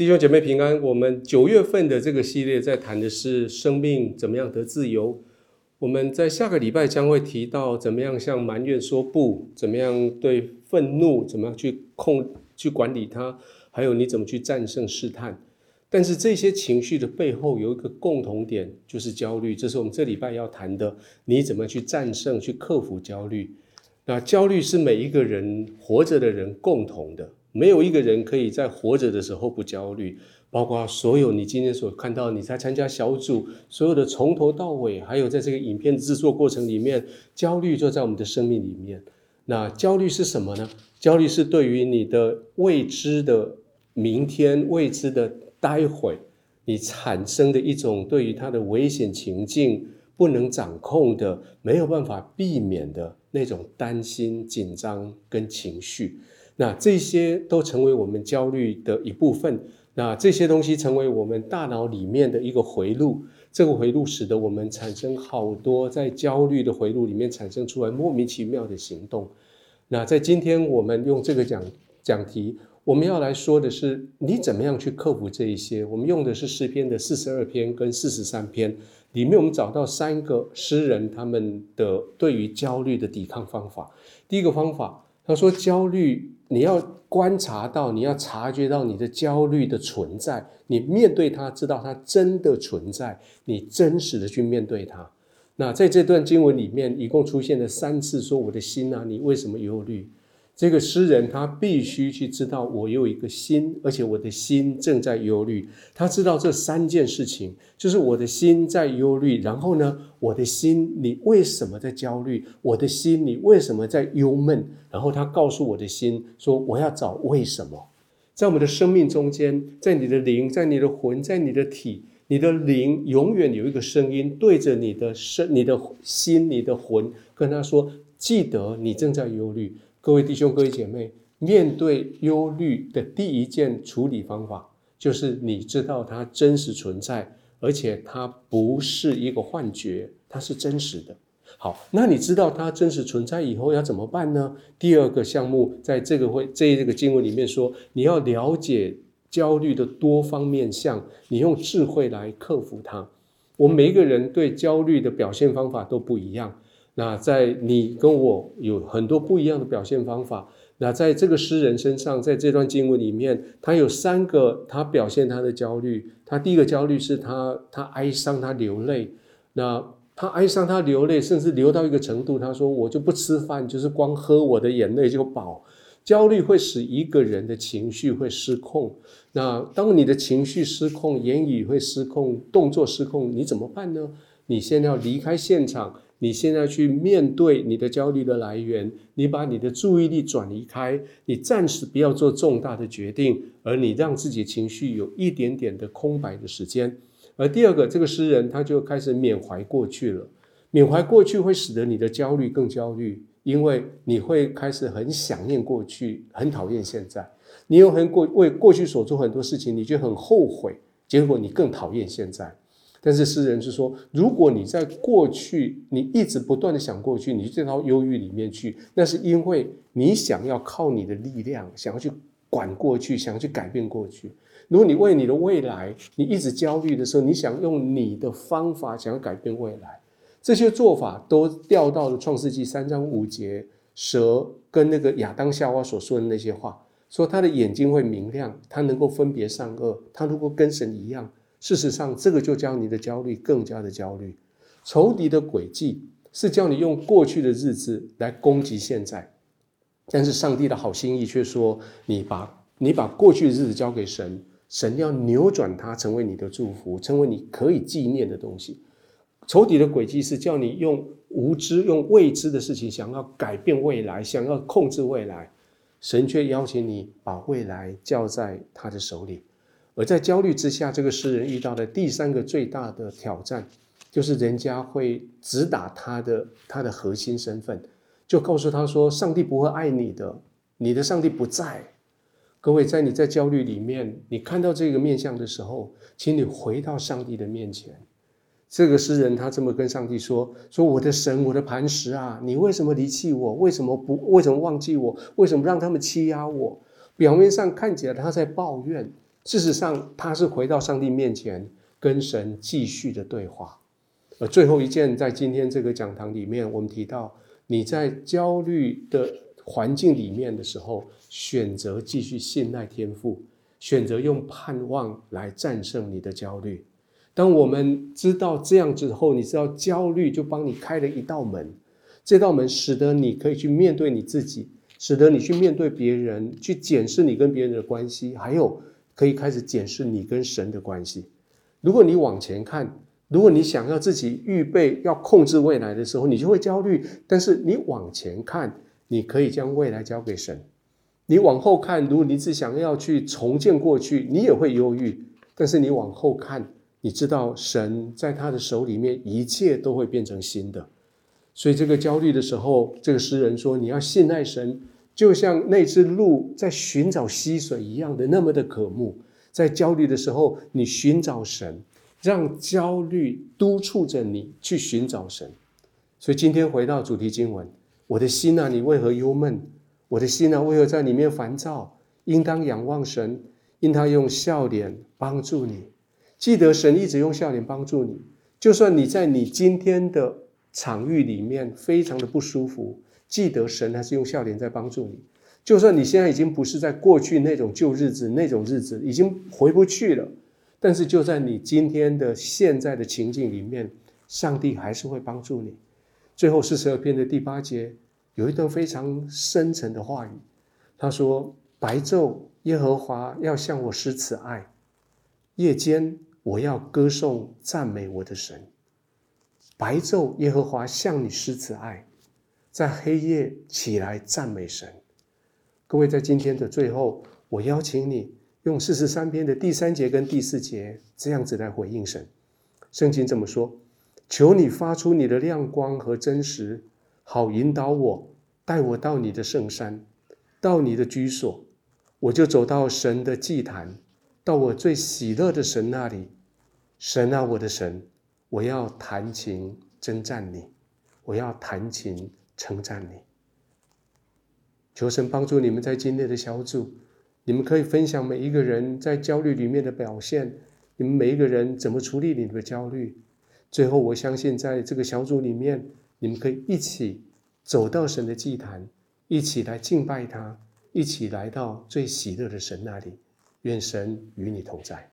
弟兄姐妹平安。我们九月份的这个系列在谈的是生命怎么样得自由。我们在下个礼拜将会提到怎么样向埋怨说不，怎么样对愤怒怎么样去控去管理它，还有你怎么去战胜试探。但是这些情绪的背后有一个共同点，就是焦虑。这是我们这礼拜要谈的，你怎么去战胜、去克服焦虑？那焦虑是每一个人活着的人共同的。没有一个人可以在活着的时候不焦虑，包括所有你今天所看到你在参加小组，所有的从头到尾，还有在这个影片制作过程里面，焦虑就在我们的生命里面。那焦虑是什么呢？焦虑是对于你的未知的明天、未知的待会，你产生的一种对于它的危险情境不能掌控的、没有办法避免的那种担心、紧张跟情绪。那这些都成为我们焦虑的一部分。那这些东西成为我们大脑里面的一个回路，这个回路使得我们产生好多在焦虑的回路里面产生出来莫名其妙的行动。那在今天我们用这个讲讲题，我们要来说的是你怎么样去克服这一些。我们用的是诗篇的四十二篇跟四十三篇里面，我们找到三个诗人他们的对于焦虑的抵抗方法。第一个方法，他说焦虑。你要观察到，你要察觉到你的焦虑的存在，你面对它，知道它真的存在，你真实的去面对它。那在这段经文里面，一共出现了三次，说我的心啊，你为什么忧虑？这个诗人他必须去知道，我有一个心，而且我的心正在忧虑。他知道这三件事情，就是我的心在忧虑。然后呢，我的心，你为什么在焦虑？我的心，你为什么在忧闷？然后他告诉我的心说：“我要找为什么。”在我们的生命中间，在你的灵，在你的魂，在你的体，你的灵永远有一个声音对着你的身、你的心、你的魂，跟他说：“记得你正在忧虑。”各位弟兄、各位姐妹，面对忧虑的第一件处理方法，就是你知道它真实存在，而且它不是一个幻觉，它是真实的。好，那你知道它真实存在以后要怎么办呢？第二个项目，在这个会这这个经文里面说，你要了解焦虑的多方面相，你用智慧来克服它。我们每一个人对焦虑的表现方法都不一样。那在你跟我有很多不一样的表现方法。那在这个诗人身上，在这段经文里面，他有三个他表现他的焦虑。他第一个焦虑是他他哀伤，他流泪。那他哀伤，他流泪，甚至流到一个程度，他说：“我就不吃饭，就是光喝我的眼泪就饱。”焦虑会使一个人的情绪会失控。那当你的情绪失控，言语会失控，动作失控，你怎么办呢？你先要离开现场。你现在去面对你的焦虑的来源，你把你的注意力转移开，你暂时不要做重大的决定，而你让自己情绪有一点点的空白的时间。而第二个，这个诗人他就开始缅怀过去了，缅怀过去会使得你的焦虑更焦虑，因为你会开始很想念过去，很讨厌现在，你又很过为过去所做很多事情，你就很后悔，结果你更讨厌现在。但是诗人是说，如果你在过去，你一直不断的想过去，你这套忧郁里面去，那是因为你想要靠你的力量，想要去管过去，想要去改变过去。如果你为你的未来，你一直焦虑的时候，你想用你的方法想要改变未来，这些做法都掉到了创世纪三章五节，蛇跟那个亚当夏娃所说的那些话，说他的眼睛会明亮，他能够分别善恶，他如果跟神一样。事实上，这个就将你的焦虑更加的焦虑。仇敌的诡计是叫你用过去的日子来攻击现在，但是上帝的好心意却说：你把你把过去的日子交给神，神要扭转它，成为你的祝福，成为你可以纪念的东西。仇敌的诡计是叫你用无知、用未知的事情，想要改变未来，想要控制未来。神却邀请你把未来交在他的手里。而在焦虑之下，这个诗人遇到的第三个最大的挑战，就是人家会直打他的他的核心身份，就告诉他说：“上帝不会爱你的，你的上帝不在。”各位，在你在焦虑里面，你看到这个面相的时候，请你回到上帝的面前。这个诗人他这么跟上帝说：“说我的神，我的磐石啊，你为什么离弃我？为什么不为什么忘记我？为什么让他们欺压我？”表面上看起来他在抱怨。事实上，他是回到上帝面前，跟神继续的对话。而最后一件，在今天这个讲堂里面，我们提到你在焦虑的环境里面的时候，选择继续信赖天赋，选择用盼望来战胜你的焦虑。当我们知道这样之后，你知道焦虑就帮你开了一道门，这道门使得你可以去面对你自己，使得你去面对别人，去检视你跟别人的关系，还有。可以开始检视你跟神的关系。如果你往前看，如果你想要自己预备要控制未来的时候，你就会焦虑。但是你往前看，你可以将未来交给神。你往后看，如果你只想要去重建过去，你也会忧郁。但是你往后看，你知道神在他的手里面，一切都会变成新的。所以这个焦虑的时候，这个诗人说：“你要信赖神。”就像那只鹿在寻找溪水一样的那么的渴慕，在焦虑的时候，你寻找神，让焦虑督促着你去寻找神。所以今天回到主题经文，我的心啊，你为何忧闷？我的心啊，为何在里面烦躁？应当仰望神，因他用笑脸帮助你。记得神一直用笑脸帮助你，就算你在你今天的场域里面非常的不舒服。记得神还是用笑脸在帮助你，就算你现在已经不是在过去那种旧日子那种日子，已经回不去了，但是就在你今天的现在的情境里面，上帝还是会帮助你。最后四十二篇的第八节有一段非常深沉的话语，他说：“白昼耶和华要向我施慈爱，夜间我要歌颂赞美我的神。白昼耶和华向你施慈爱。”在黑夜起来赞美神，各位，在今天的最后，我邀请你用四十三篇的第三节跟第四节这样子来回应神。圣经这么说：求你发出你的亮光和真实，好引导我，带我到你的圣山，到你的居所，我就走到神的祭坛，到我最喜乐的神那里。神啊，我的神，我要弹琴征战你，我要弹琴。称赞你，求神帮助你们在今天的小组，你们可以分享每一个人在焦虑里面的表现，你们每一个人怎么处理你们的焦虑。最后，我相信在这个小组里面，你们可以一起走到神的祭坛，一起来敬拜他，一起来到最喜乐的神那里。愿神与你同在。